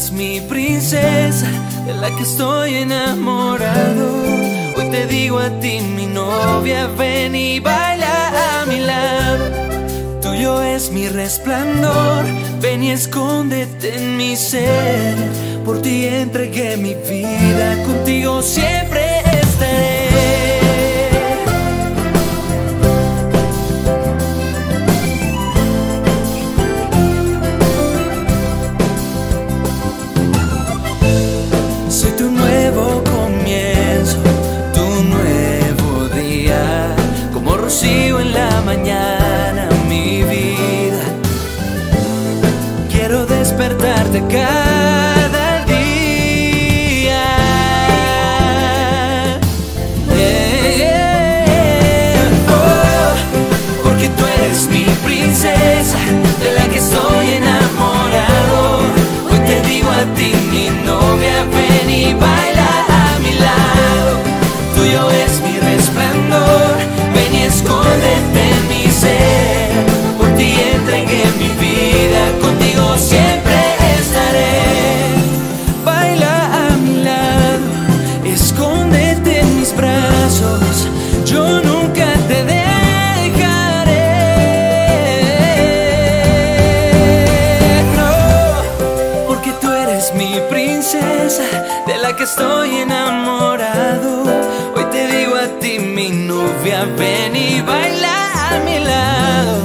Eres mi princesa de la que estoy enamorado. Hoy te digo a ti, mi novia, ven y baila a mi lado. Tuyo es mi resplandor, ven y escóndete en mi ser. Por ti entregué mi vida, contigo siempre estaré. rocío en la mañana, mi vida. Quiero despertarte cada día. Oh, porque tú eres mi princesa, de la que estoy enamorado. Hoy te digo a ti, mi novia, ven y baila. Ven y baila a mi lado.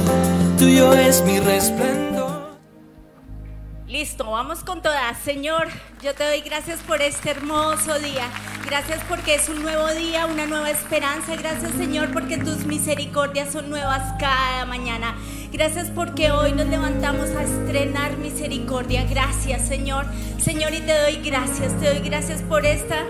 Tuyo es mi resplandor. Listo, vamos con todas. Señor, yo te doy gracias por este hermoso día. Gracias porque es un nuevo día, una nueva esperanza. Gracias Señor porque tus misericordias son nuevas cada mañana. Gracias porque hoy nos levantamos a estrenar misericordia. Gracias Señor. Señor y te doy gracias. Te doy gracias por esta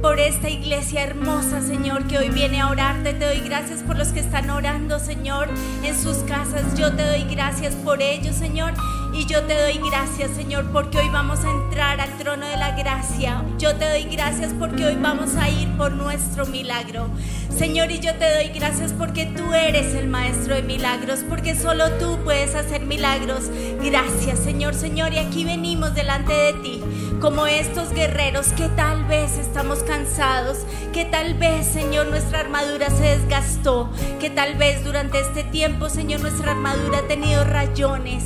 por esta iglesia hermosa, Señor, que hoy viene a orarte. Te doy gracias por los que están orando, Señor, en sus casas. Yo te doy gracias por ellos, Señor. Y yo te doy gracias, Señor, porque hoy vamos a entrar al trono de la gracia. Yo te doy gracias porque hoy vamos a ir por nuestro milagro. Señor, y yo te doy gracias porque tú eres el maestro de milagros, porque solo tú puedes hacer milagros. Gracias, Señor, Señor. Y aquí venimos delante de ti como estos guerreros que tal vez estamos cansados, que tal vez, Señor, nuestra armadura se desgastó, que tal vez durante este tiempo, Señor, nuestra armadura ha tenido rayones,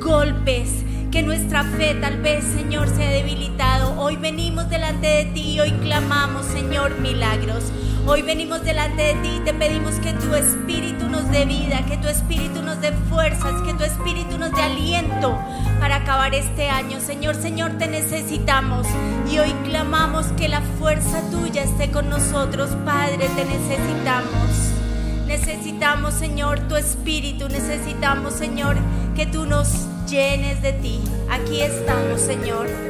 golpes, que nuestra fe tal vez, Señor, se ha debilitado. Hoy venimos delante de ti y hoy clamamos, Señor, milagros. Hoy venimos delante de ti y te pedimos que tu espíritu nos dé vida, que tu espíritu nos dé fuerzas, que tu espíritu nos dé aliento para acabar este año. Señor, Señor, te necesitamos y hoy clamamos que la fuerza tuya esté con nosotros. Padre, te necesitamos. Necesitamos, Señor, tu espíritu. Necesitamos, Señor, que tú nos llenes de ti. Aquí estamos, Señor.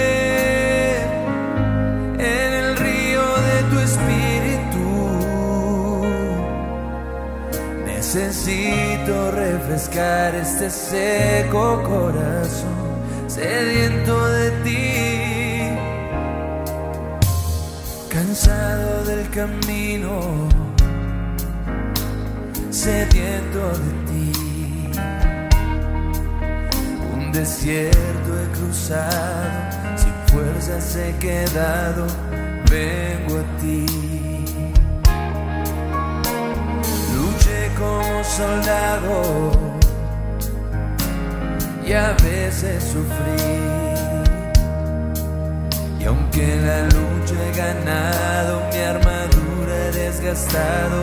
Necesito refrescar este seco corazón sediento de ti. Cansado del camino, sediento de ti. Un desierto he cruzado, sin fuerzas he quedado, vengo a ti. Como soldado y a veces sufrí. Y aunque la lucha he ganado, mi armadura he desgastado,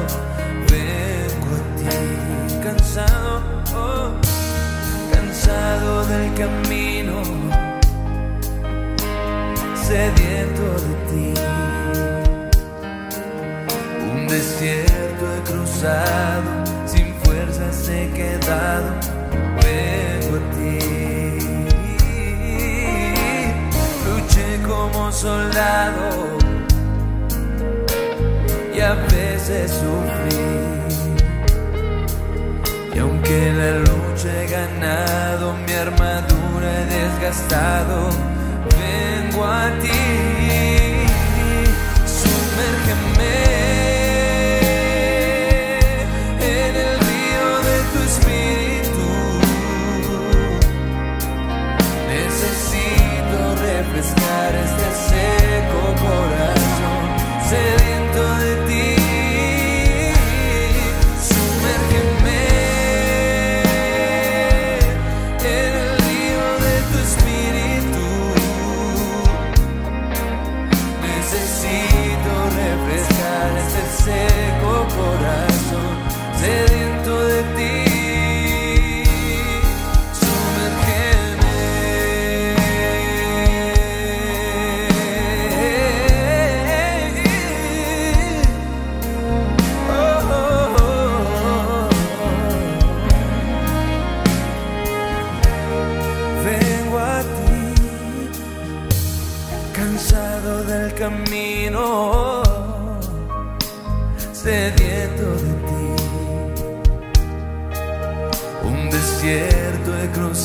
vengo a ti cansado, oh, cansado del camino, sediento de ti. Un desierto he cruzado, he quedado, vengo a ti. Luché como soldado y a veces sufrí. Y aunque la lucha he ganado, mi armadura he desgastado, vengo a ti. Sumérgeme este seco corazón. Sediento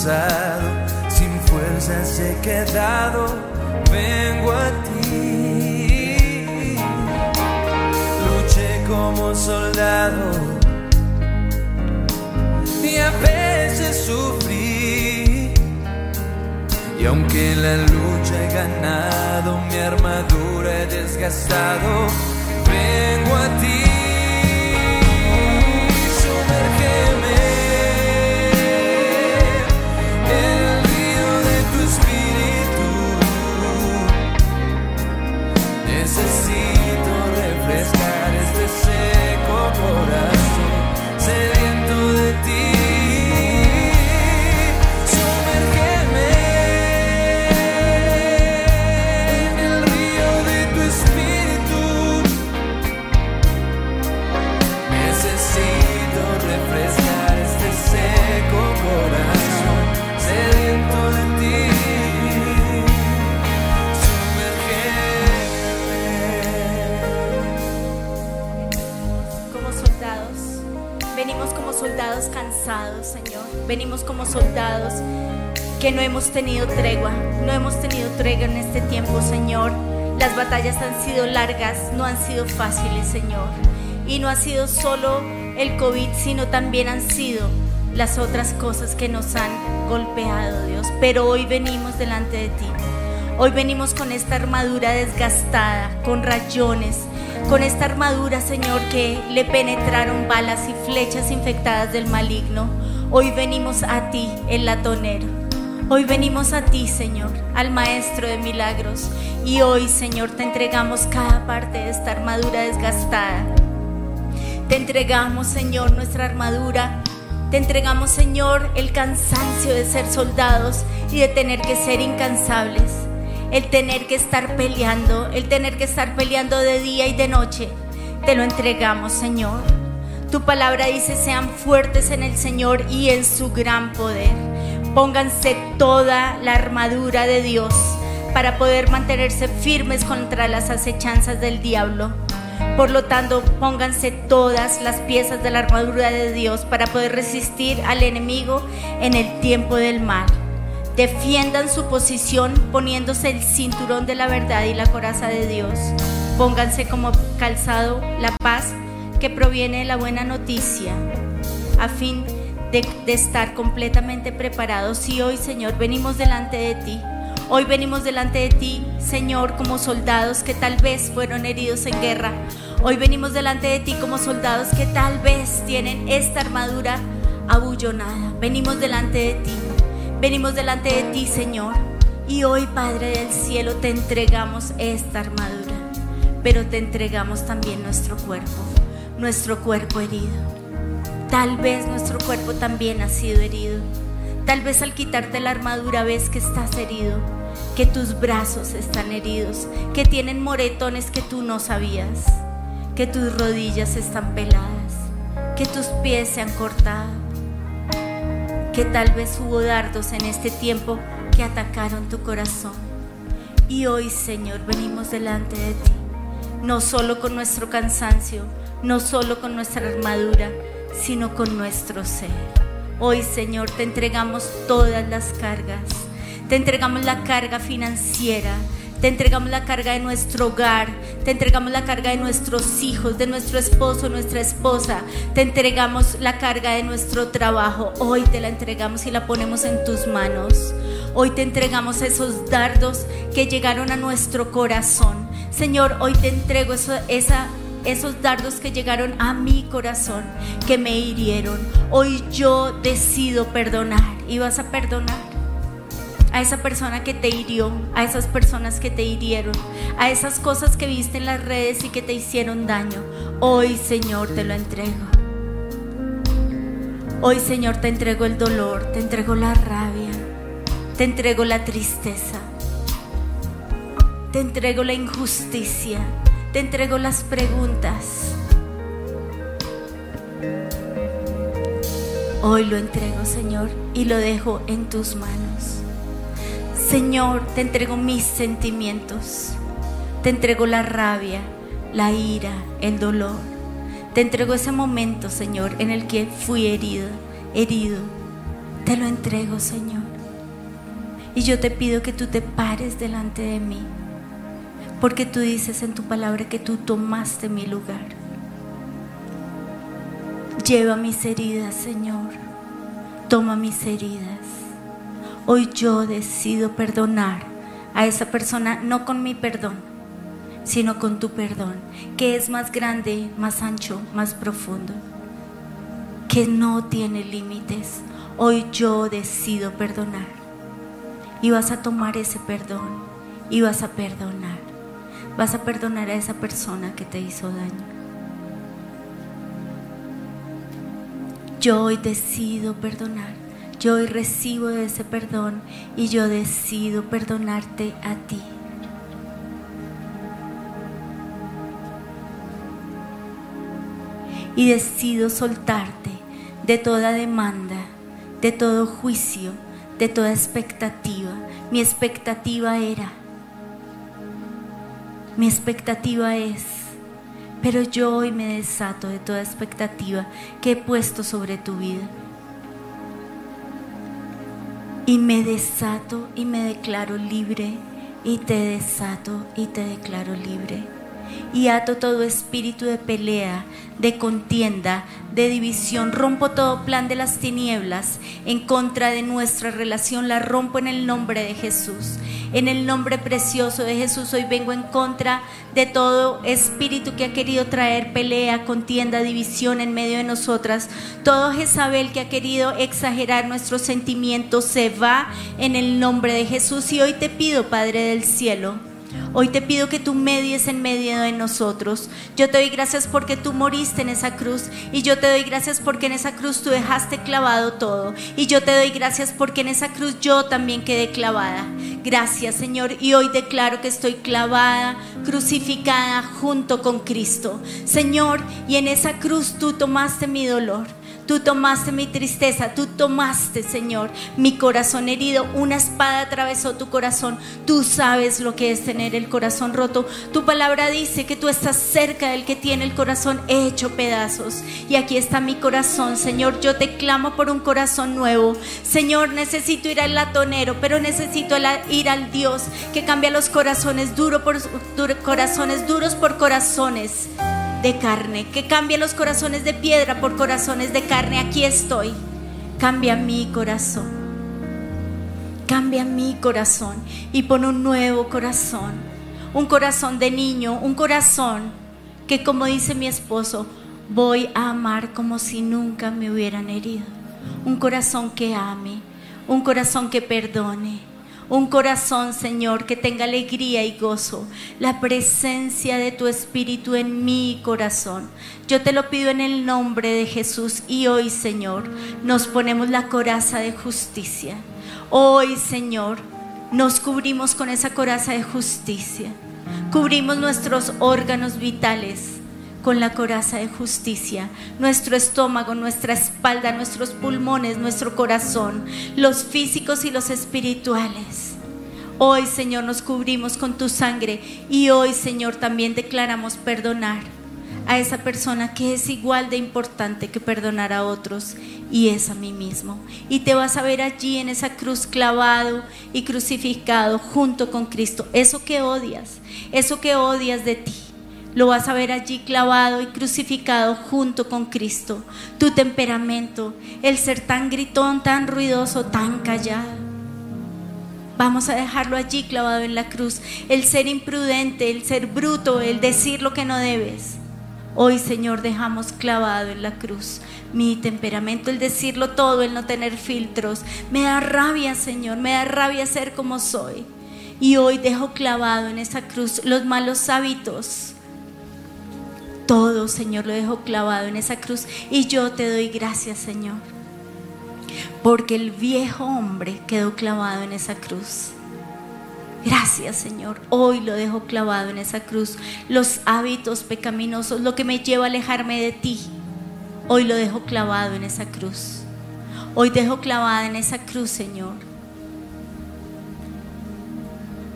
cruzado, sin fuerzas he quedado, vengo a ti. Luché como soldado a veces sufrí. Y aunque la lucha he ganado, mi armadura he desgastado, Venimos como soldados que no hemos tenido tregua. No hemos tenido tregua en este tiempo, Señor. Las batallas han sido largas, no han sido fáciles, Señor. Y no ha sido solo el COVID, sino también han sido las otras cosas que nos han golpeado, Dios. Pero hoy venimos delante de ti. Hoy venimos con esta armadura desgastada, con rayones, con esta armadura, Señor, que le penetraron balas y flechas infectadas del maligno. Hoy venimos a ti, el latonero. Hoy venimos a ti, Señor, al Maestro de Milagros. Y hoy, Señor, te entregamos cada parte de esta armadura desgastada. Te entregamos, Señor, nuestra armadura. Te entregamos, Señor, el cansancio de ser soldados y de tener que ser incansables. El tener que estar peleando, el tener que estar peleando de día y de noche. Te lo entregamos, Señor. Tu palabra dice, sean fuertes en el Señor y en su gran poder. Pónganse toda la armadura de Dios para poder mantenerse firmes contra las acechanzas del diablo. Por lo tanto, pónganse todas las piezas de la armadura de Dios para poder resistir al enemigo en el tiempo del mal. Defiendan su posición poniéndose el cinturón de la verdad y la coraza de Dios. Pónganse como calzado la paz que proviene de la buena noticia, a fin de, estar completamente preparados. Y hoy, Señor, venimos delante de ti. Hoy venimos delante de ti, Señor, como soldados que tal vez fueron heridos en guerra. Hoy venimos delante de ti como soldados que tal vez tienen esta armadura abullonada. Venimos delante de ti. Venimos delante de ti, Señor. Y hoy, Padre del cielo, te entregamos esta armadura. Pero te entregamos también nuestro cuerpo, nuestro cuerpo herido. Tal vez nuestro cuerpo también ha sido herido. Tal vez al quitarte la armadura ves que estás herido, que tus brazos están heridos, que tienen moretones que tú no sabías, que tus rodillas están peladas, que tus pies se han cortado, que tal vez hubo dardos en este tiempo que atacaron tu corazón. Y hoy, Señor, venimos delante de ti, no solo con nuestro cansancio, no solo con nuestra armadura, sino con nuestro ser. Hoy, Señor, te entregamos todas las cargas. Te entregamos la carga financiera. Te entregamos la carga de nuestro hogar. Te entregamos la carga de nuestros hijos, de nuestro esposo, nuestra esposa. Te entregamos la carga de nuestro trabajo. Hoy te la entregamos y la ponemos en tus manos. Hoy te entregamos esos dardos que llegaron a nuestro corazón. Señor, hoy te entrego esa esos dardos que llegaron a mi corazón, que me hirieron. Hoy yo decido perdonar y vas a perdonar a esa persona que te hirió, a esas personas que te hirieron, a esas cosas que viste en las redes y que te hicieron daño. Hoy, Señor, te lo entrego. Hoy, Señor, te entrego el dolor, te entrego la rabia, te entrego la tristeza, te entrego la injusticia, te entrego las preguntas. Hoy lo entrego, Señor, y lo dejo en tus manos. Señor, te entrego mis sentimientos. Te entrego la rabia, la ira, el dolor. Te entrego ese momento, Señor, en el que fui herido, herido. Te lo entrego, Señor. Y yo te pido que tú te pares delante de mí porque tú dices en tu palabra que tú tomaste mi lugar. Lleva mis heridas, Señor. toma mis heridas. Hoy yo decido perdonar a esa persona, no con mi perdón, sino con tu perdón, que es más grande, más ancho, más profundo, que no tiene límites. Hoy yo decido perdonar. Y vas a tomar ese perdón y vas a perdonar. Vas a perdonar a esa persona que te hizo daño. Yo hoy decido perdonar. Yo hoy recibo ese perdón y yo decido perdonarte a ti. Y decido soltarte de toda demanda, de todo juicio, de toda expectativa. Mi expectativa era, mi expectativa es, pero yo hoy me desato de toda expectativa que he puesto sobre tu vida. Y me desato y me declaro libre y te desato y te declaro libre y ato todo espíritu de pelea, de contienda, de división. Rompo todo plan de las tinieblas en contra de nuestra relación. La rompo en el nombre de Jesús. En el nombre precioso de Jesús hoy vengo en contra de todo espíritu que ha querido traer pelea, contienda, división en medio de nosotras. Todo Jezabel que ha querido exagerar nuestros sentimientos se va en el nombre de Jesús. Y hoy te pido, Padre del cielo, Hoy te pido que tú medies en medio de nosotros. Yo te doy gracias porque tú moriste en esa cruz y yo te doy gracias porque en esa cruz tú dejaste clavado todo y yo te doy gracias porque en esa cruz yo también quedé clavada. Gracias Señor y hoy declaro que estoy clavada, crucificada junto con Cristo. Señor, y en esa cruz tú tomaste mi dolor. Tú tomaste mi tristeza, tú tomaste, Señor, mi corazón herido. Una espada atravesó tu corazón. Tú sabes lo que es tener el corazón roto. Tu palabra dice que tú estás cerca del que tiene el corazón hecho pedazos. Y aquí está mi corazón, Señor. Yo te clamo por un corazón nuevo. Señor, necesito ir al latonero, pero necesito ir al Dios que cambia los corazones por corazones duros por corazones de carne, que cambie los corazones de piedra por corazones de carne. Aquí estoy. Cambia mi corazón. Cambia mi corazón y pon un nuevo corazón. Un corazón de niño, un corazón que como dice mi esposo, voy a amar como si nunca me hubieran herido. Un corazón que ame, un corazón que perdone un corazón, Señor, que tenga alegría y gozo, la presencia de tu Espíritu en mi corazón. Yo te lo pido en el nombre de Jesús y hoy, Señor, nos ponemos la coraza de justicia. Hoy, Señor, nos cubrimos con esa coraza de justicia. Cubrimos nuestros órganos vitales con la coraza de justicia, nuestro estómago, nuestra espalda, nuestros pulmones, nuestro corazón, los físicos y los espirituales. Hoy, Señor, nos cubrimos con tu sangre y hoy, Señor, también declaramos perdonar a esa persona que es igual de importante que perdonar a otros y es a mí mismo. Y te vas a ver allí en esa cruz clavado y crucificado junto con Cristo. Eso que odias, eso que odias de ti lo vas a ver allí clavado y crucificado junto con Cristo. Tu temperamento, el ser tan gritón, tan ruidoso, tan callado. Vamos a dejarlo allí clavado en la cruz. El ser imprudente, el ser bruto, el decir lo que no debes. Hoy, Señor, dejamos clavado en la cruz mi temperamento, el decirlo todo, el no tener filtros. Me da rabia, Señor, me da rabia ser como soy. Y hoy dejo clavado en esa cruz los malos hábitos, todo, Señor, lo dejo clavado en esa cruz. Y yo te doy gracias, Señor. Porque el viejo hombre quedó clavado en esa cruz. Gracias, Señor. Hoy lo dejo clavado en esa cruz. Los hábitos pecaminosos, lo que me lleva a alejarme de ti. Hoy lo dejo clavado en esa cruz. Hoy dejo clavada en esa cruz, Señor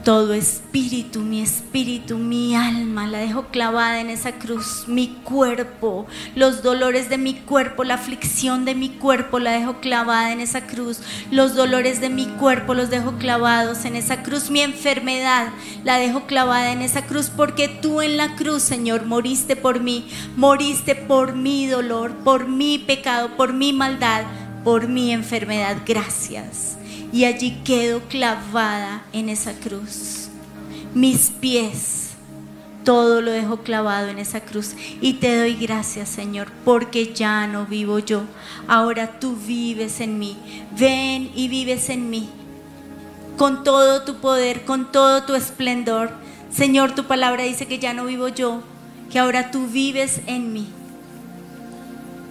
todo espíritu, mi espíritu, mi alma, la dejo clavada en esa cruz, mi cuerpo, los dolores de mi cuerpo, la aflicción de mi cuerpo, la dejo clavada en esa cruz, los dolores de mi cuerpo los dejo clavados en esa cruz, mi enfermedad la dejo clavada en esa cruz, porque tú en la cruz, Señor, moriste por mí, moriste por mi dolor, por mi pecado, por mi maldad por mi enfermedad, gracias. Y allí quedo clavada en esa cruz. Mis pies, todo lo dejo clavado en esa cruz. Y te doy gracias, Señor, porque ya no vivo yo. Ahora tú vives en mí. Ven y vives en mí. Con todo tu poder, con todo tu esplendor. Señor, tu palabra dice que ya no vivo yo, que ahora tú vives en mí.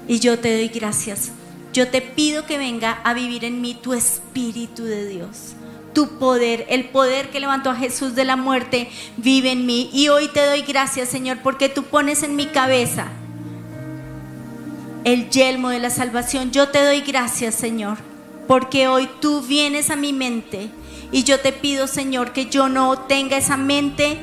Y yo te doy gracias. Yo te pido que venga a vivir en mí tu Espíritu de Dios. Tu poder, el poder que levantó a Jesús de la muerte, vive en mí. Y hoy te doy gracias, Señor, porque tú pones en mi cabeza el yelmo de la salvación. Yo te doy gracias, Señor, porque hoy tú vienes a mi mente. Y yo te pido, Señor, que yo no tenga esa mente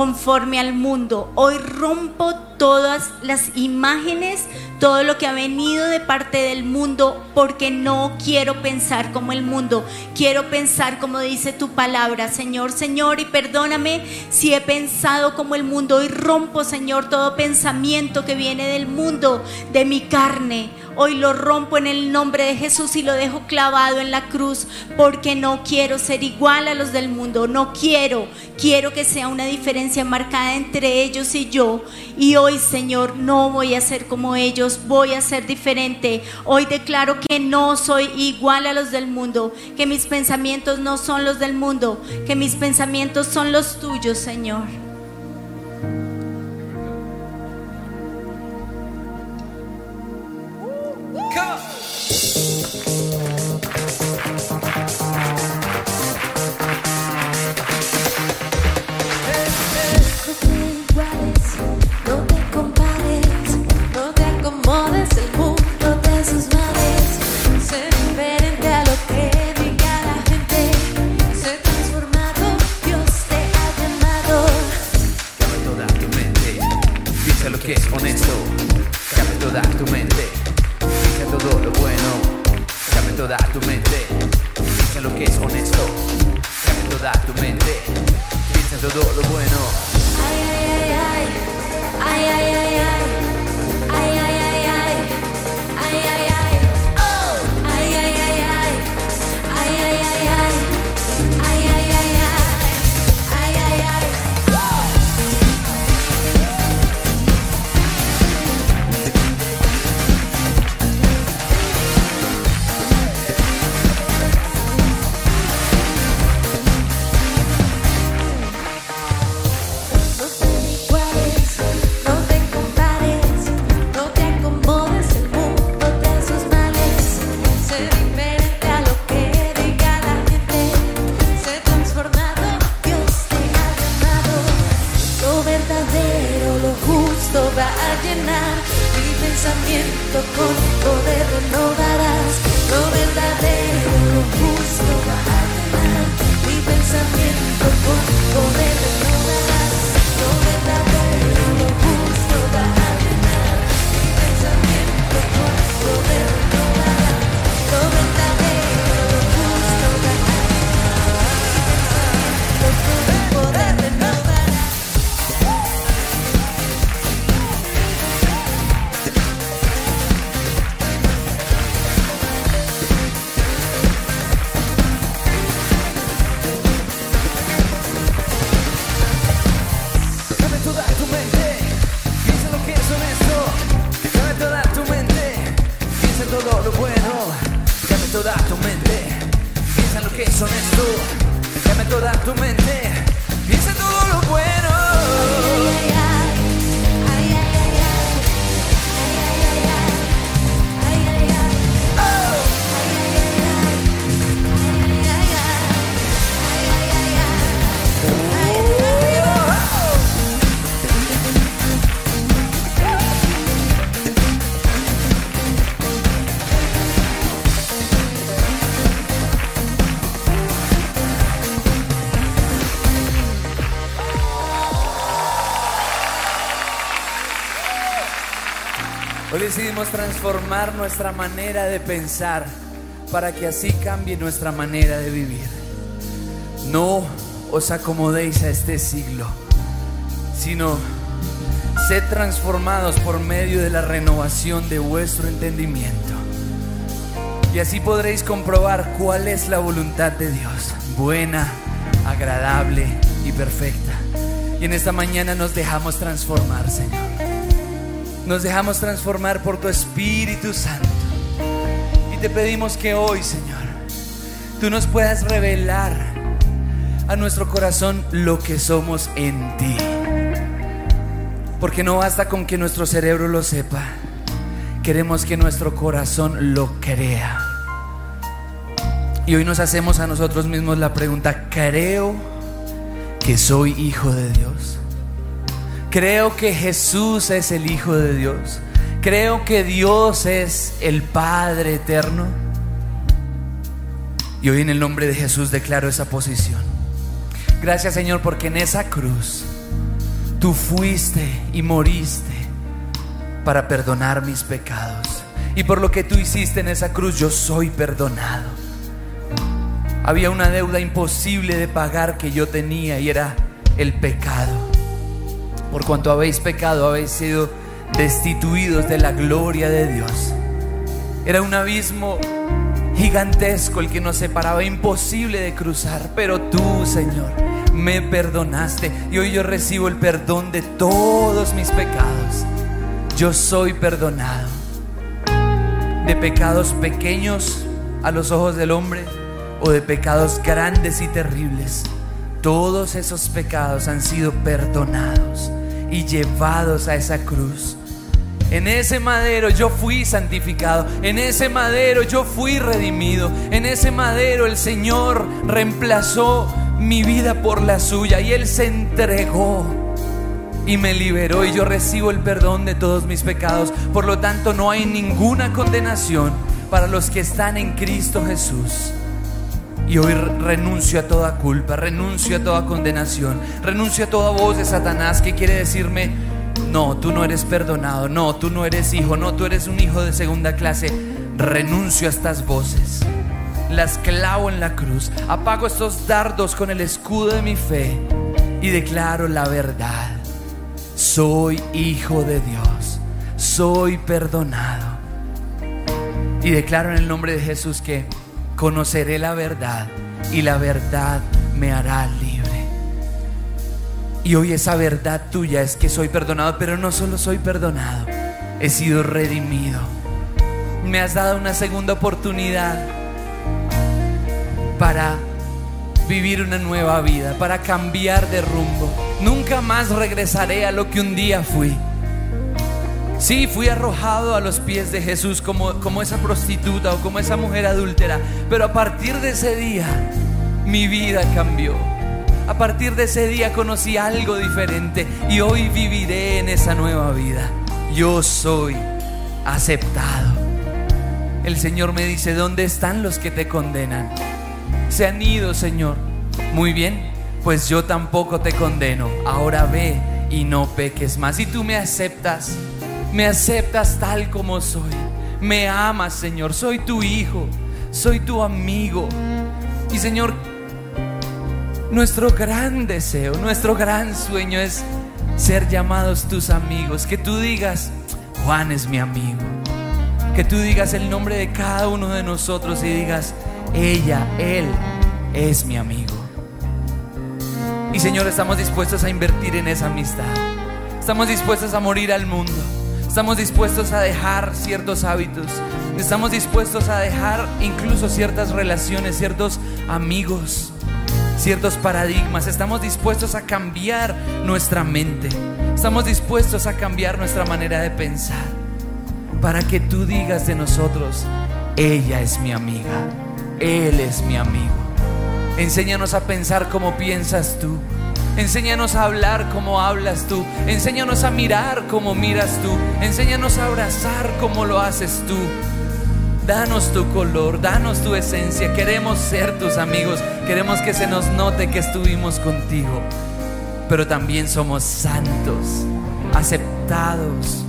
conforme al mundo. Hoy rompo todas las imágenes, todo lo que ha venido de parte del mundo, porque no quiero pensar como el mundo, quiero pensar como dice tu palabra, Señor, Señor, y perdóname si he pensado como el mundo. Hoy rompo, Señor, todo pensamiento que viene del mundo, de mi carne. Hoy lo rompo en el nombre de Jesús y lo dejo clavado en la cruz porque no quiero ser igual a los del mundo, no quiero, quiero que sea una diferencia marcada entre ellos y yo. Y hoy, Señor, no voy a ser como ellos, voy a ser diferente. Hoy declaro que no soy igual a los del mundo, que mis pensamientos no son los del mundo, que mis pensamientos son los tuyos, Señor. Transformar nuestra manera de pensar para que así cambie nuestra manera de vivir. No os acomodéis a este siglo, sino sed transformados por medio de la renovación de vuestro entendimiento. Y así podréis comprobar cuál es la voluntad de Dios, buena, agradable y perfecta. Y en esta mañana nos dejamos transformar, Señor. Nos dejamos transformar por tu Espíritu Santo. Y te pedimos que hoy, Señor, tú nos puedas revelar a nuestro corazón lo que somos en ti. Porque no basta con que nuestro cerebro lo sepa. Queremos que nuestro corazón lo crea. Y hoy nos hacemos a nosotros mismos la pregunta, ¿creo que soy hijo de Dios? Creo que Jesús es el Hijo de Dios. Creo que Dios es el Padre eterno. Y hoy en el nombre de Jesús declaro esa posición. Gracias Señor porque en esa cruz tú fuiste y moriste para perdonar mis pecados. Y por lo que tú hiciste en esa cruz yo soy perdonado. Había una deuda imposible de pagar que yo tenía y era el pecado. Por cuanto habéis pecado, habéis sido destituidos de la gloria de Dios. Era un abismo gigantesco el que nos separaba, imposible de cruzar, pero tú, Señor, me perdonaste y hoy yo recibo el perdón de todos mis pecados. Yo soy perdonado de pecados pequeños a los ojos del hombre o de pecados grandes y terribles. Todos esos pecados han sido perdonados y llevados a esa cruz. En ese madero yo fui santificado, en ese madero yo fui redimido, en ese madero el Señor reemplazó mi vida por la suya y Él se entregó y me liberó y yo recibo el perdón de todos mis pecados. Por lo tanto no hay ninguna condenación para los que están en Cristo Jesús. Y hoy renuncio a toda culpa, renuncio a toda condenación, renuncio a toda voz de Satanás que quiere decirme, no, tú no eres perdonado, no, tú no eres hijo, no, tú eres un hijo de segunda clase. Renuncio a estas voces, las clavo en la cruz, apago estos dardos con el escudo de mi fe y declaro la verdad. Soy hijo de Dios, soy perdonado. Y declaro en el nombre de Jesús que conoceré la verdad y la verdad me hará libre. Y hoy esa verdad tuya es que soy perdonado, pero no solo soy perdonado, he sido redimido. Me has dado una segunda oportunidad para vivir una nueva vida, para cambiar de rumbo. Nunca más regresaré a lo que un día fui. Sí, fui arrojado a los pies de Jesús como, como esa prostituta o como esa mujer adúltera, pero a partir de ese día mi vida cambió. A partir de ese día conocí algo diferente y hoy viviré en esa nueva vida. Yo soy aceptado. El Señor me dice, ¿dónde están los que te condenan? Se han ido, Señor. Muy bien, pues yo tampoco te condeno. Ahora ve y no peques más. Y tú me aceptas, me aceptas tal como soy. Me amas, Señor. Soy tu hijo, soy tu amigo. Y Señor, nuestro gran deseo, nuestro gran sueño es ser llamados tus amigos. Que tú digas, Juan es mi amigo. Que tú digas el nombre de cada uno de nosotros y digas, ella, él es mi amigo. Y Señor, estamos dispuestos a invertir en esa amistad. Estamos dispuestos a morir al mundo. Estamos dispuestos a dejar ciertos hábitos. Estamos dispuestos a dejar incluso ciertas relaciones, ciertos amigos, ciertos paradigmas. Estamos dispuestos a cambiar nuestra mente. Estamos dispuestos a cambiar nuestra manera de pensar. Para que tú digas de nosotros, ella es mi amiga, él es mi amigo. Enséñanos a pensar como piensas tú. Enséñanos a hablar como hablas tú. Enséñanos a mirar como miras tú. Enséñanos a abrazar como lo haces tú. Danos tu color, danos tu esencia. Queremos ser tus amigos. Queremos que se nos note que estuvimos contigo. Pero también somos santos, aceptados.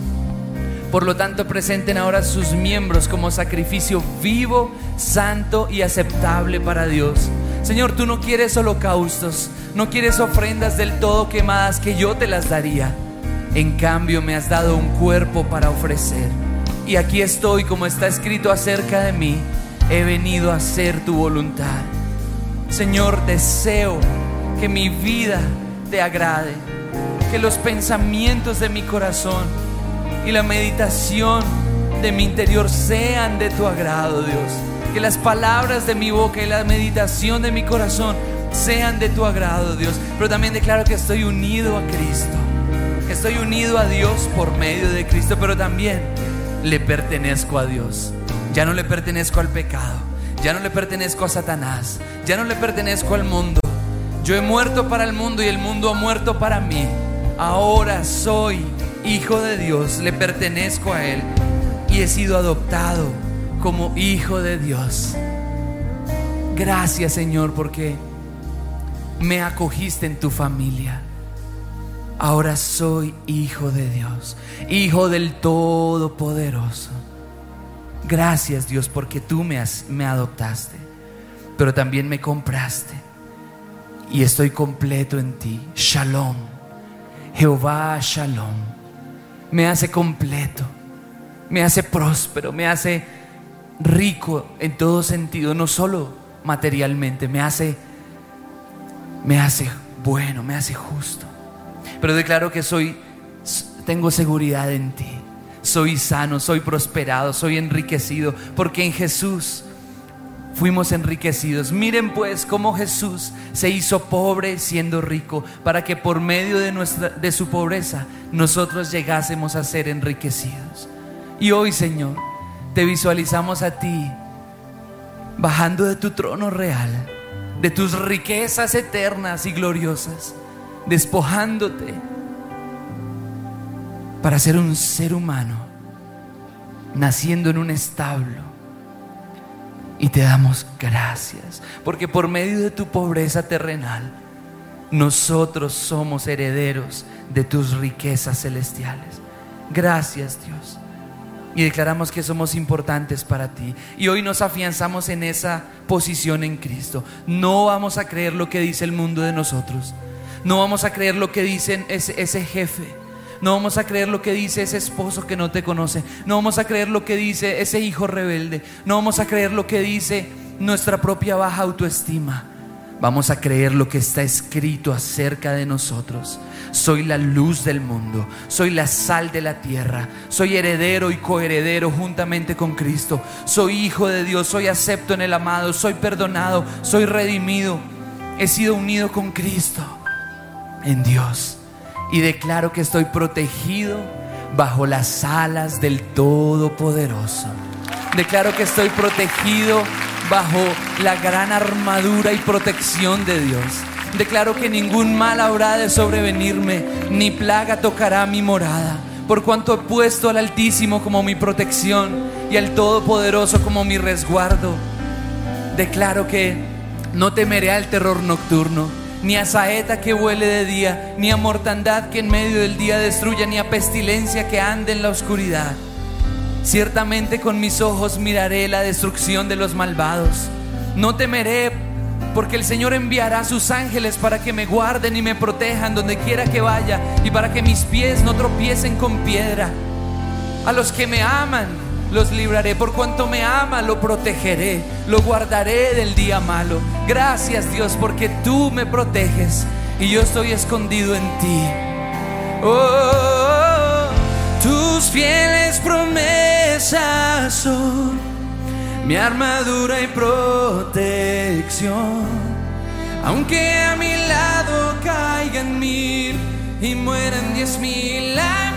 Por lo tanto, presenten ahora sus miembros como sacrificio vivo, santo y aceptable para Dios. Señor, tú no quieres holocaustos, no quieres ofrendas del todo quemadas que yo te las daría. En cambio, me has dado un cuerpo para ofrecer. Y aquí estoy, como está escrito acerca de mí, he venido a hacer tu voluntad. Señor, deseo que mi vida te agrade, que los pensamientos de mi corazón y la meditación de mi interior sean de tu agrado, Dios. Que las palabras de mi boca y la meditación de mi corazón sean de tu agrado, Dios. Pero también declaro que estoy unido a Cristo, que estoy unido a Dios por medio de Cristo, pero también le pertenezco a Dios. Ya no le pertenezco al pecado, ya no le pertenezco a Satanás, ya no le pertenezco al mundo. Yo he muerto para el mundo y el mundo ha muerto para mí. Ahora soy hijo de Dios, le pertenezco a Él y he sido adoptado como hijo de Dios. Gracias Señor porque me acogiste en tu familia. Ahora soy hijo de Dios, hijo del Todopoderoso. Gracias Dios porque tú me, has- me adoptaste, pero también me compraste y estoy completo en ti. Shalom. Jehová Shalom. Me hace completo, me hace próspero, me hace rico en todo sentido, no solo materialmente, me hace me hace bueno, me hace justo. Pero declaro que soy tengo seguridad en ti. Soy sano, soy prosperado, soy enriquecido, porque en Jesús fuimos enriquecidos. Miren pues cómo Jesús se hizo pobre siendo rico, para que por medio de, nuestra, de su pobreza nosotros llegásemos a ser enriquecidos. Y hoy, Señor, te visualizamos a ti bajando de tu trono real, de tus riquezas eternas y gloriosas, despojándote para ser un ser humano, naciendo en un establo. Y te damos gracias, porque por medio de tu pobreza terrenal, nosotros somos herederos de tus riquezas celestiales. Gracias Dios. Y declaramos que somos importantes para ti. Y hoy nos afianzamos en esa posición en Cristo. No vamos a creer lo que dice el mundo de nosotros. No vamos a creer lo que dice ese, ese jefe. No vamos a creer lo que dice ese esposo que no te conoce. No vamos a creer lo que dice ese hijo rebelde. No vamos a creer lo que dice nuestra propia baja autoestima. Vamos a creer lo que está escrito acerca de nosotros. Soy la luz del mundo, soy la sal de la tierra, soy heredero y coheredero juntamente con Cristo. Soy hijo de Dios, soy acepto en el amado, soy perdonado, soy redimido. He sido unido con Cristo en Dios y declaro que estoy protegido bajo las alas del Todopoderoso. Declaro que estoy protegido bajo la gran armadura y protección de Dios. Declaro que ningún mal habrá de sobrevenirme, ni plaga tocará mi morada, por cuanto he puesto al Altísimo como mi protección y al Todopoderoso como mi resguardo. Declaro que no temeré al terror nocturno, ni a saeta que vuele de día, ni a mortandad que en medio del día destruya, ni a pestilencia que ande en la oscuridad. Ciertamente con mis ojos miraré la destrucción de los malvados. No temeré, porque el Señor enviará a sus ángeles para que me guarden y me protejan donde quiera que vaya, y para que mis pies no tropiecen con piedra. A los que me aman los libraré, por cuanto me ama lo protegeré, lo guardaré del día malo. Gracias Dios, porque tú me proteges y yo estoy escondido en ti. Oh, tus fieles promesas son mi armadura y protección. Aunque a mi lado caigan mil y mueran diez mil a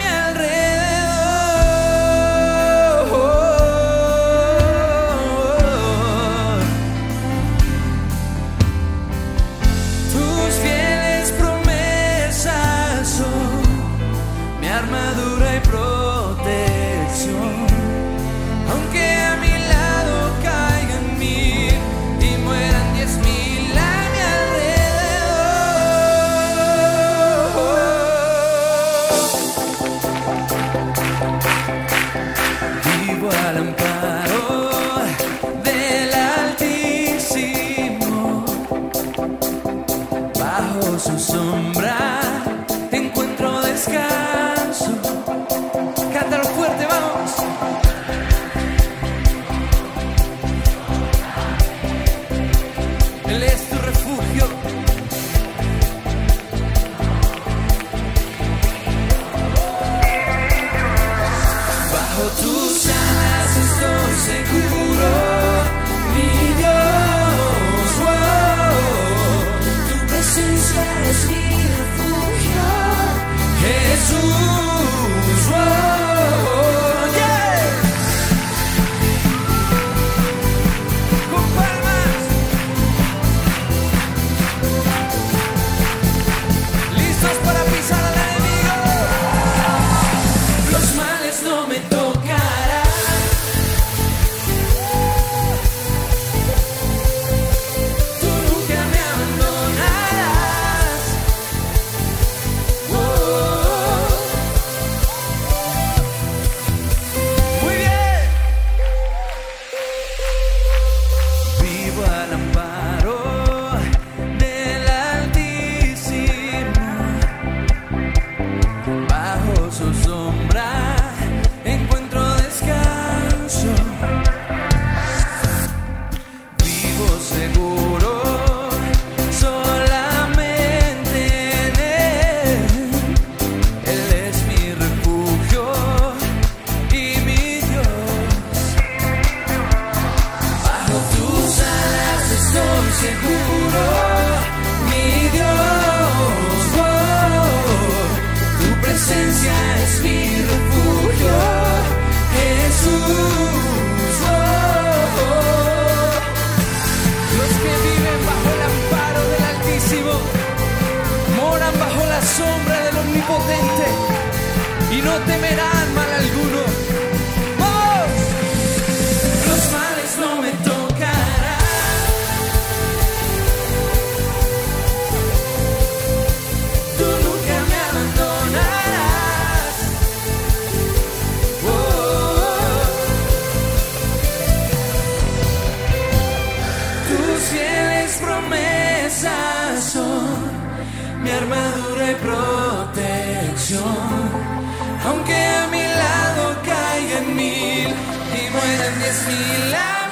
y mueran diez mil a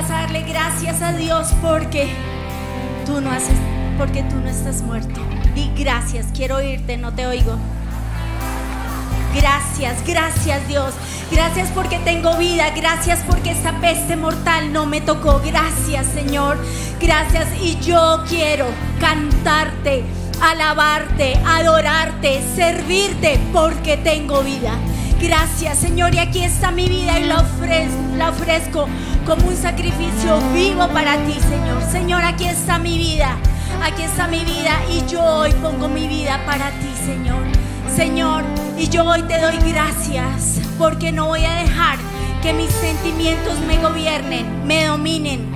A darle gracias a Dios porque tú no haces, porque tú no estás muerto. Di gracias, quiero oírte, no te oigo. Gracias, gracias Dios. Gracias porque tengo vida. Gracias porque esta peste mortal no me tocó. Gracias Señor. Gracias. Y yo quiero cantarte, alabarte, adorarte, servirte porque tengo vida. Gracias Señor. Y aquí está mi vida y la ofrezco como un sacrificio vivo para ti Señor. Señor, aquí está mi vida. Aquí está mi vida y yo hoy pongo mi vida para ti Señor. Señor, y yo hoy te doy gracias porque no voy a dejar que mis sentimientos me gobiernen, me dominen.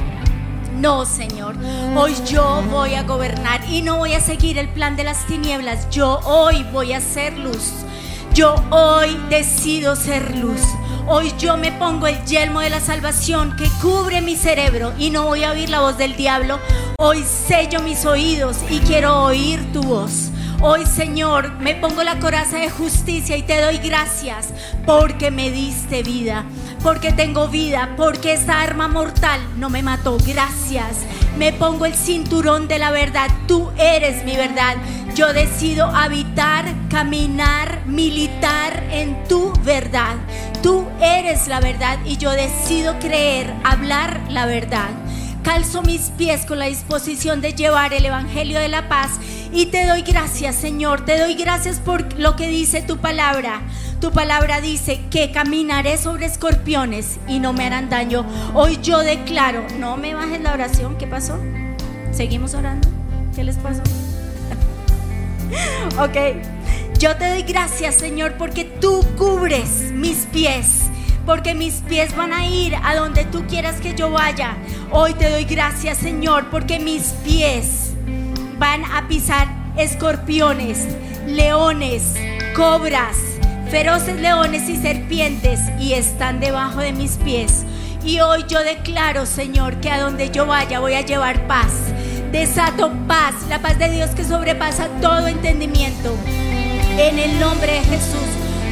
No, Señor, hoy yo voy a gobernar y no voy a seguir el plan de las tinieblas. Yo hoy voy a ser luz. Yo hoy decido ser luz. Hoy yo me pongo el yelmo de la salvación que cubre mi cerebro y no voy a oír la voz del diablo. Hoy sello mis oídos y quiero oír tu voz. Hoy, Señor, me pongo la coraza de justicia y te doy gracias porque me diste vida, porque tengo vida, porque esta arma mortal no me mató. Gracias. Me pongo el cinturón de la verdad. Tú eres mi verdad. Yo decido habitar, caminar, militar en tu verdad. Tú eres la verdad y yo decido creer, hablar la verdad. Calzo mis pies con la disposición de llevar el Evangelio de la paz y te doy gracias, Señor. Te doy gracias por lo que dice tu palabra. Tu palabra dice que caminaré sobre escorpiones y no me harán daño. Hoy yo declaro, no me bajes la oración. ¿Qué pasó? ¿Seguimos orando? ¿Qué les pasó? ok. Yo te doy gracias, Señor, porque tú cubres mis pies porque mis pies van a ir a donde tú quieras que yo vaya. Hoy te doy gracias, Señor, porque mis pies van a pisar escorpiones, leones, cobras, feroces leones y serpientes y están debajo de mis pies. Y hoy yo declaro, Señor, que a donde yo vaya voy a llevar paz. Desato paz, la paz de Dios que sobrepasa todo entendimiento. En el nombre de Jesús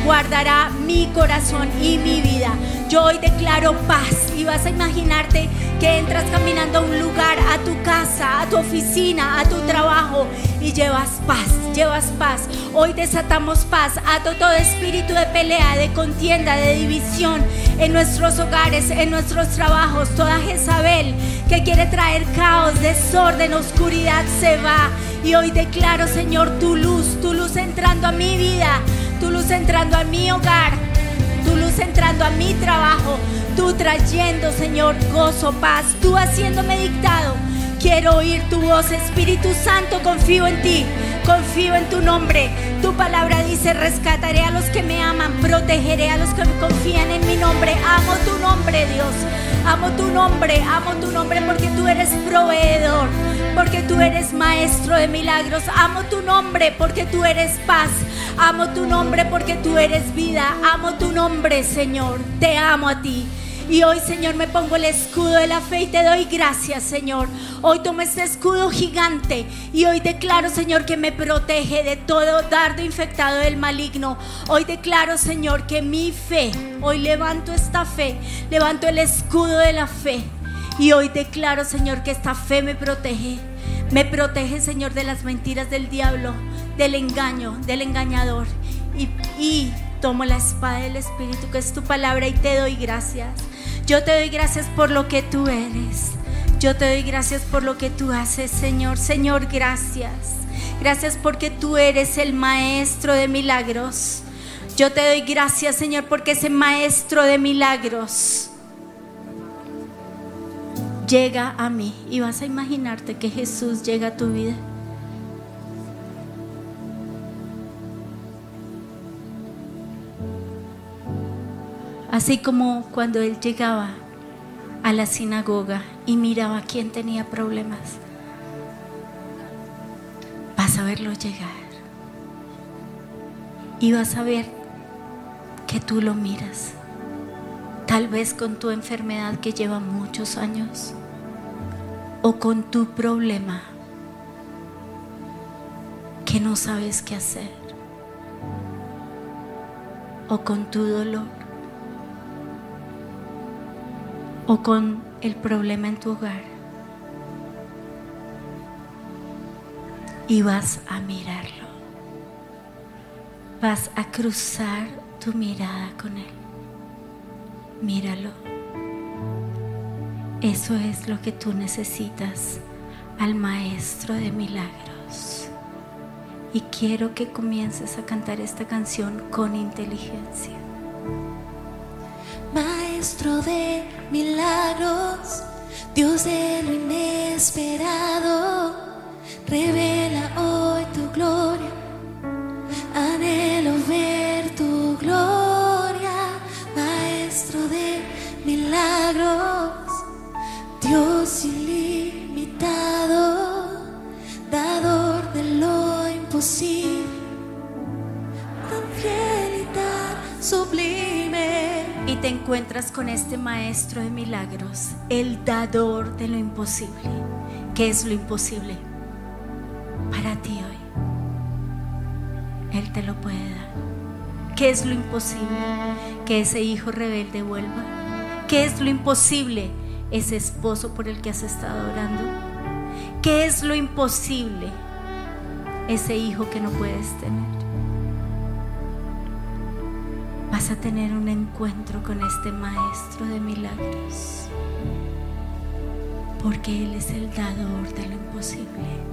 guardará mi corazón y mi vida. Yo hoy declaro paz y vas a imaginarte que entras caminando a un lugar, a tu casa, a tu oficina, a tu trabajo y llevas paz, llevas paz. Hoy desatamos paz, ato todo espíritu de pelea, de contienda, de división en nuestros hogares, en nuestros trabajos. Toda Jezabel que quiere traer caos, desorden, oscuridad se va. Y hoy declaro, Señor, tu luz, tu luz entrando a mi vida, tu luz entrando a mi hogar. Tu luz entrando a mi trabajo, tú trayendo, Señor, gozo, paz, tú haciéndome dictado. Quiero oír tu voz, Espíritu Santo, confío en ti, confío en tu nombre. Tu palabra dice, rescataré a los que me aman, protegeré a los que confían en mi nombre. Amo tu nombre, Dios. Amo tu nombre, amo tu nombre porque tú eres proveedor, porque tú eres maestro de milagros. Amo tu nombre porque tú eres paz. Amo tu nombre porque tú eres vida. Amo tu nombre, Señor. Te amo a ti. Y hoy, Señor, me pongo el escudo de la fe y te doy gracias, Señor. Hoy tomo este escudo gigante y hoy declaro, Señor, que me protege de todo dardo infectado del maligno. Hoy declaro, Señor, que mi fe, hoy levanto esta fe, levanto el escudo de la fe. Y hoy declaro, Señor, que esta fe me protege. Me protege, Señor, de las mentiras del diablo, del engaño, del engañador. Y, y tomo la espada del Espíritu, que es tu palabra, y te doy gracias. Yo te doy gracias por lo que tú eres. Yo te doy gracias por lo que tú haces, Señor. Señor, gracias. Gracias porque tú eres el maestro de milagros. Yo te doy gracias, Señor, porque ese maestro de milagros llega a mí. Y vas a imaginarte que Jesús llega a tu vida. Así como cuando Él llegaba a la sinagoga y miraba a quién tenía problemas. Vas a verlo llegar. Y vas a ver que tú lo miras. Tal vez con tu enfermedad que lleva muchos años. O con tu problema que no sabes qué hacer. O con tu dolor. O con el problema en tu hogar y vas a mirarlo. Vas a cruzar tu mirada con él. Míralo. Eso es lo que tú necesitas al maestro de milagros. Y quiero que comiences a cantar esta canción con inteligencia. Maestro de milagros, Dios de lo inesperado, revela con este maestro de milagros, el dador de lo imposible. ¿Qué es lo imposible? Para ti hoy. Él te lo puede dar. ¿Qué es lo imposible? Que ese hijo rebelde vuelva. ¿Qué es lo imposible? Ese esposo por el que has estado orando. ¿Qué es lo imposible? Ese hijo que no puedes tener a tener un encuentro con este maestro de milagros. Porque Él es el dador de lo imposible.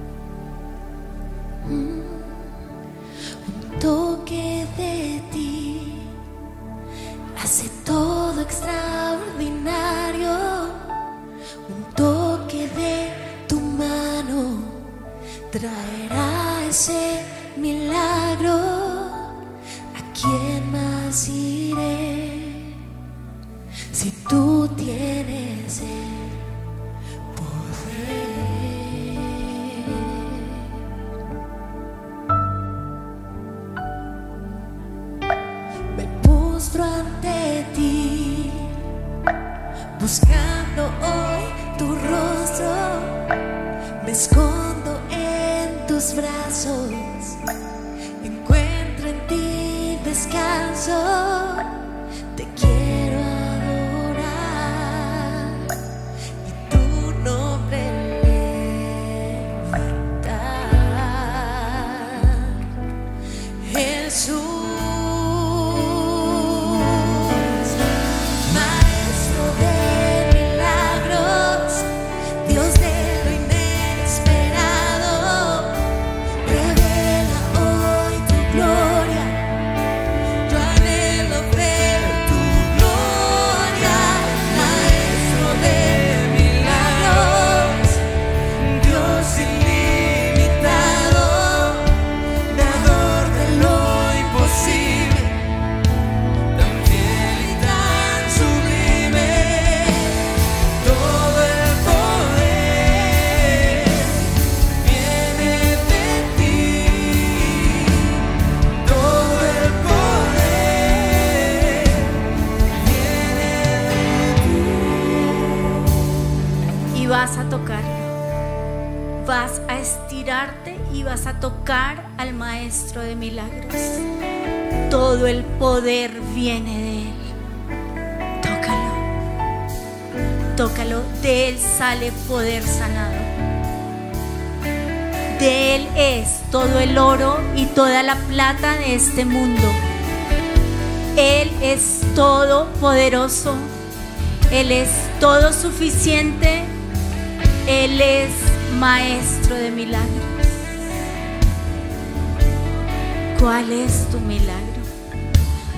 Viene de Él. Tócalo. Tócalo. De Él sale poder sanado. De Él es todo el oro y toda la plata de este mundo. Él es todopoderoso. Él es todo suficiente. Él es maestro de milagros. ¿Cuál es tu milagro?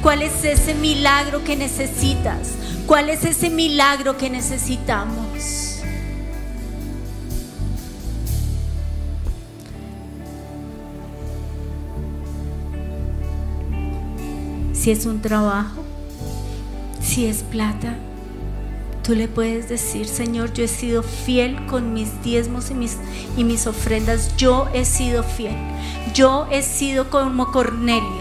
¿Cuál es ese milagro que necesitas? ¿Cuál es ese milagro que necesitamos? Si es un trabajo, si es plata, tú le puedes decir, Señor, yo he sido fiel con mis diezmos y mis, y mis ofrendas. Yo he sido fiel. Yo he sido como Cornelio.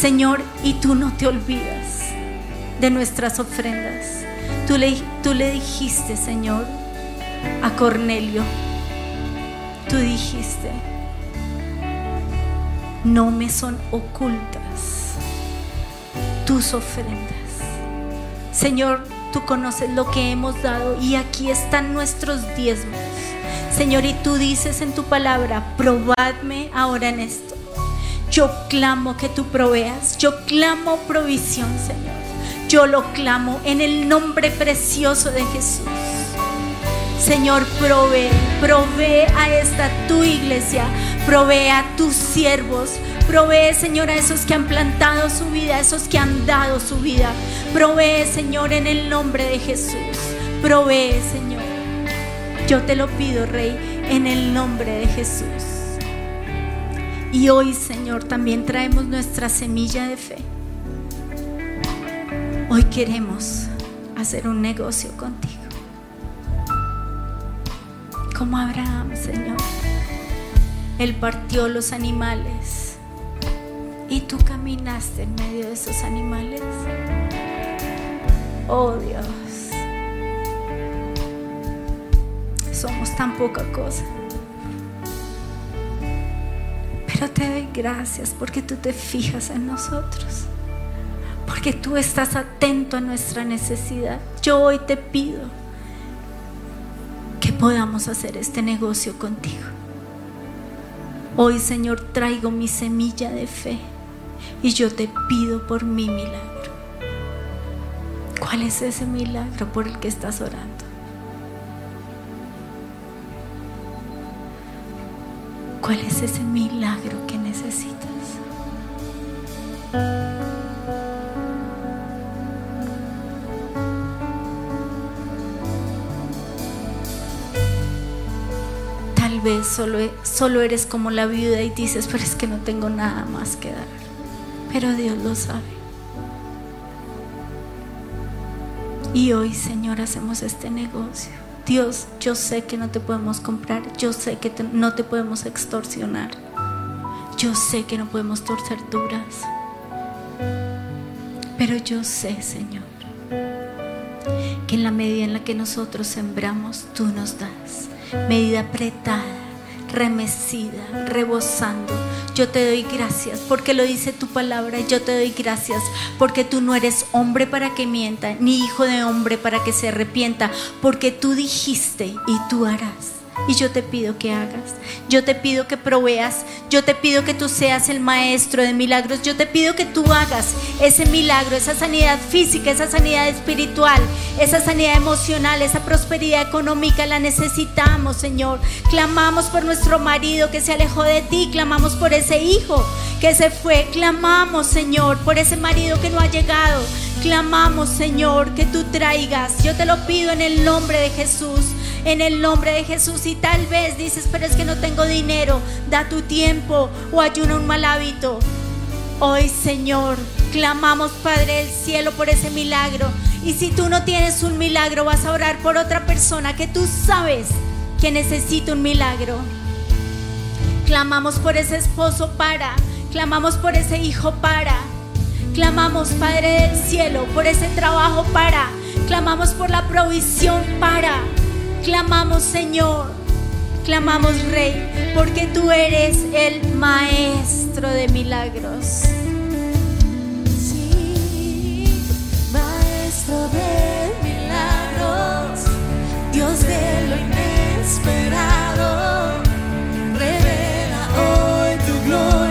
Señor, y tú no te olvidas de nuestras ofrendas. Tú le, dijiste, Señor, a Cornelio, tú dijiste, no me son ocultas tus ofrendas. Señor, tú conoces lo que hemos dado y aquí están nuestros diezmos. Señor, y tú dices en tu palabra, probadme ahora en esto. Yo clamo que tú proveas, yo clamo provisión, Señor. Yo lo clamo en el nombre precioso de Jesús. Señor, provee, provee a esta tu iglesia, provee a tus siervos, provee, Señor, a esos que han plantado su vida, a esos que han dado su vida. Provee, Señor, en el nombre de Jesús. Provee, Señor. Yo te lo pido, Rey, en el nombre de Jesús. Y hoy, Señor, también traemos nuestra semilla de fe. Hoy queremos hacer un negocio contigo. Como Abraham, Señor. Él partió los animales y tú caminaste en medio de esos animales. Oh Dios, somos tan poca cosa. Pero te doy gracias porque tú te fijas en nosotros. Porque tú estás atento a nuestra necesidad. Yo hoy te pido que podamos hacer este negocio contigo. Hoy, Señor, traigo mi semilla de fe y yo te pido por mi milagro. ¿Cuál es ese milagro por el que estás orando? ¿Cuál es ese milagro que necesitas? Tal vez solo, solo eres como la viuda y dices, pero es que no tengo nada más que dar. Pero Dios lo sabe. Y hoy, Señor, hacemos este negocio. Dios, yo sé que no te podemos comprar, yo sé que no te podemos extorsionar, yo sé que no podemos torcer brazo, pero yo sé, Señor, que en la medida en la que nosotros sembramos, tú nos das, medida apretada, remecida, rebosando. Yo te doy gracias porque lo dice tu palabra. Yo te doy gracias porque tú no eres hombre para que mienta, ni hijo de hombre para que se arrepienta, porque tú dijiste y tú harás. Y yo te pido que hagas, yo te pido que proveas, yo te pido que tú seas el maestro de milagros, yo te pido que tú hagas ese milagro, esa sanidad física, esa sanidad espiritual, esa sanidad emocional, esa prosperidad económica, la necesitamos, Señor. Clamamos por nuestro marido que se alejó de ti, clamamos por ese hijo que se fue, clamamos, Señor, por ese marido que no ha llegado. Clamamos, Señor, que tú traigas. Yo te lo pido en el nombre de Jesús en el nombre de Jesús. Y tal vez dices, pero es que no tengo dinero, da tu tiempo o ayuna un mal hábito. Hoy, Señor, clamamos, Padre del cielo, por ese milagro. Y si tú no tienes un milagro, vas a orar por otra persona que tú sabes que necesita un milagro. Clamamos por ese esposo para, clamamos por ese hijo para. Clamamos, Padre del cielo, por ese trabajo para. Clamamos por la provisión para. Clamamos, Señor. Clamamos, Rey, porque tú eres el maestro de milagros. Sí, maestro de milagros, Dios de lo inesperado, revela hoy tu gloria.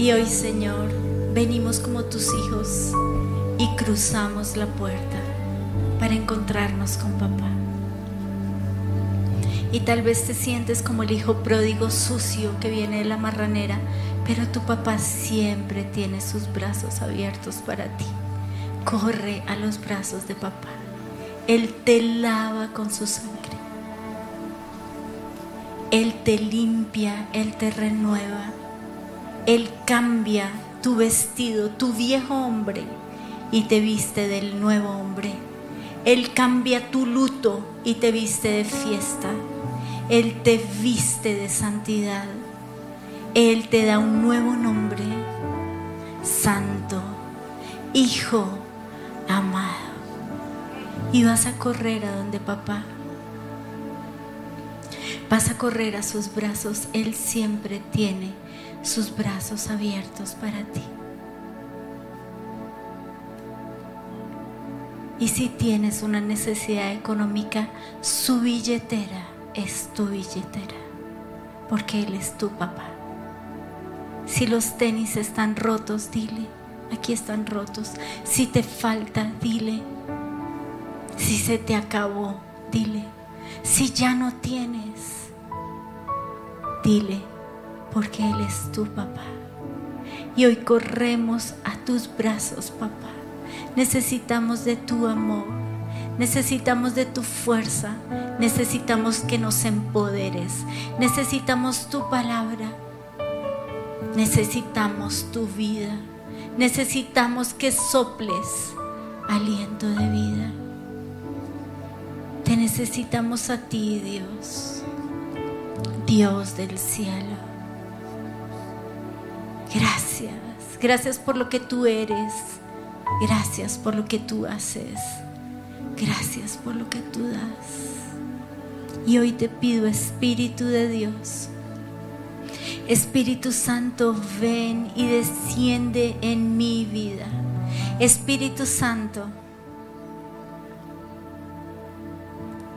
Y hoy, Señor, venimos como tus hijos y cruzamos la puerta para encontrarnos con papá. Y tal vez te sientes como el hijo pródigo sucio que viene de la marranera, pero tu papá siempre tiene sus brazos abiertos para ti. Corre a los brazos de papá. Él te lava con su sangre. Él te limpia, Él te renueva. Él cambia tu vestido, tu viejo hombre, y te viste del nuevo hombre. Él cambia tu luto y te viste de fiesta. Él te viste de santidad. Él te da un nuevo nombre, santo, hijo amado. Y vas a correr a donde papá. Vas a correr a sus brazos. Él siempre tiene sus brazos abiertos para ti. Y si tienes una necesidad económica, su billetera es tu billetera, porque Él es tu papá. Si los tenis están rotos, dile, aquí están rotos. Si te falta, dile. Si se te acabó, dile. Si ya no tienes, dile, porque Él es tu papá. Y hoy corremos a tus brazos, papá. Necesitamos de tu amor, necesitamos de tu fuerza, necesitamos que nos empoderes, necesitamos tu palabra, necesitamos tu vida, necesitamos que soples aliento de vida. Te necesitamos a ti, Dios, Dios del cielo. Gracias, gracias por lo que tú eres. Gracias por lo que tú haces. Gracias por lo que tú das. Y hoy te pido, Espíritu de Dios, Espíritu Santo, ven y desciende en mi vida. Espíritu Santo,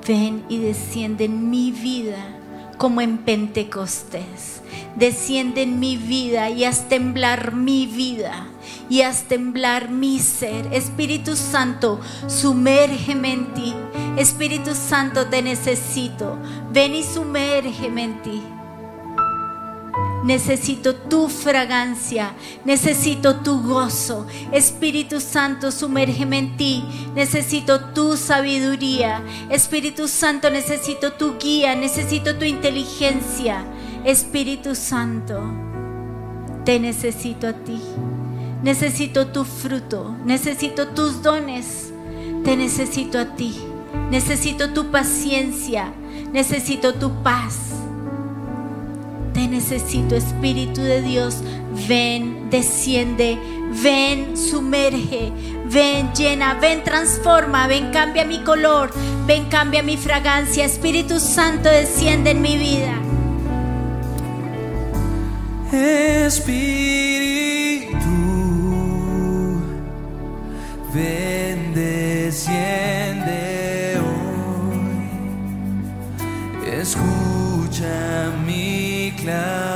ven y desciende en mi vida como en Pentecostés. Desciende en mi vida y haz temblar mi vida y haz temblar mi ser. Espíritu Santo, sumérgeme en ti. Espíritu Santo, te necesito. Ven y sumérgeme en ti. Necesito tu fragancia, necesito tu gozo. Espíritu Santo, sumérgeme en ti. Necesito tu sabiduría. Espíritu Santo, necesito tu guía, necesito tu inteligencia. Espíritu Santo, te necesito a ti. Necesito tu fruto, necesito tus dones. Te necesito a ti. Necesito tu paciencia, necesito tu paz. Te necesito, Espíritu de Dios. Ven, desciende, ven, sumerge, ven, llena, ven, transforma, ven, cambia mi color, ven, cambia mi fragancia. Espíritu Santo, desciende en mi vida. Espíritu, ven, desciende hoy. Escucha mi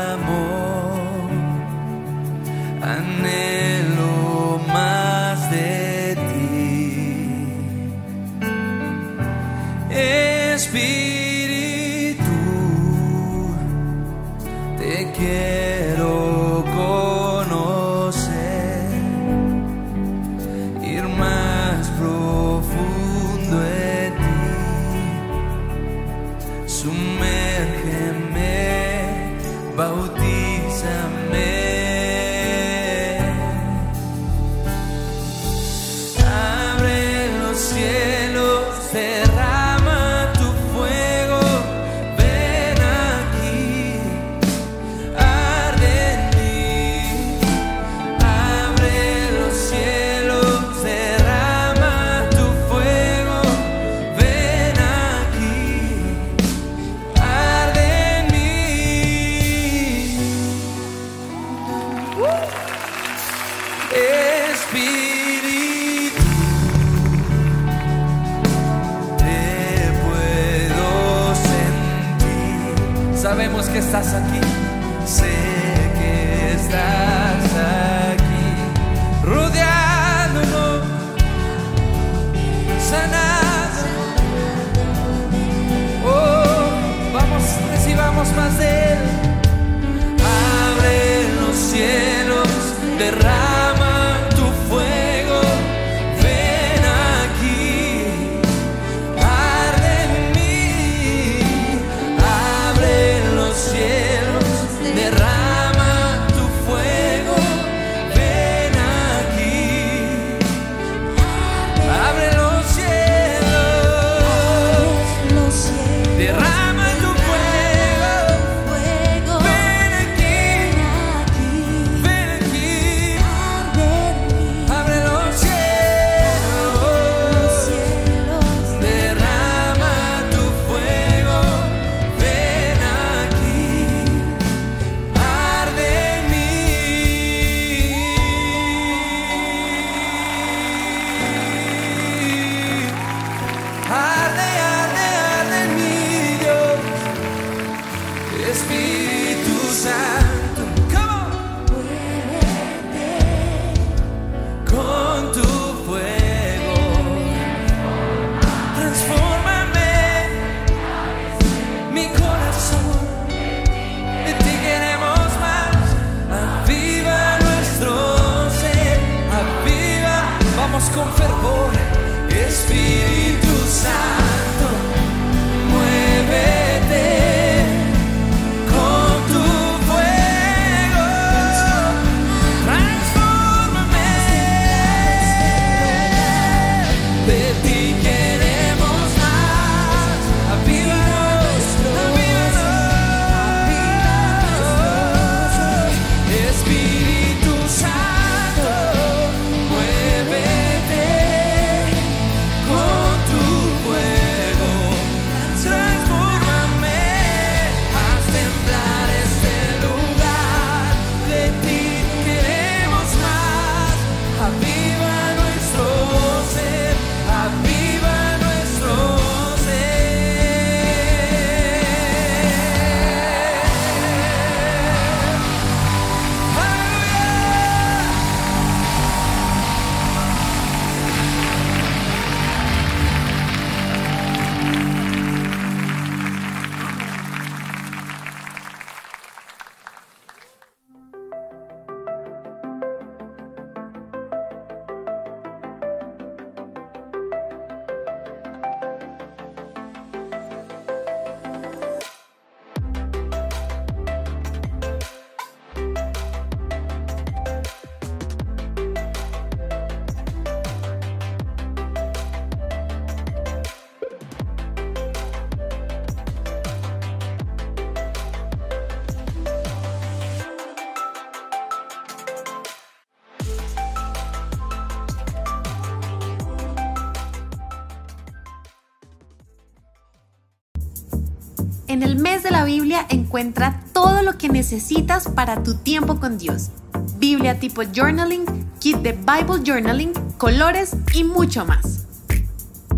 tipo journaling, kit de Bible journaling, colores y mucho más.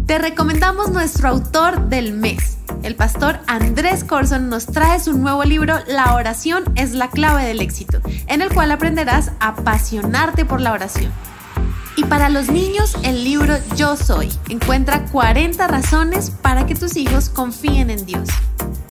Te recomendamos nuestro autor del mes. El pastor Andrés Corson nos trae su nuevo libro La oración es la clave del éxito, en el cual aprenderás a apasionarte por la oración. Y para los niños, el libro Yo Soy encuentra 40 razones para que tus hijos confíen en Dios.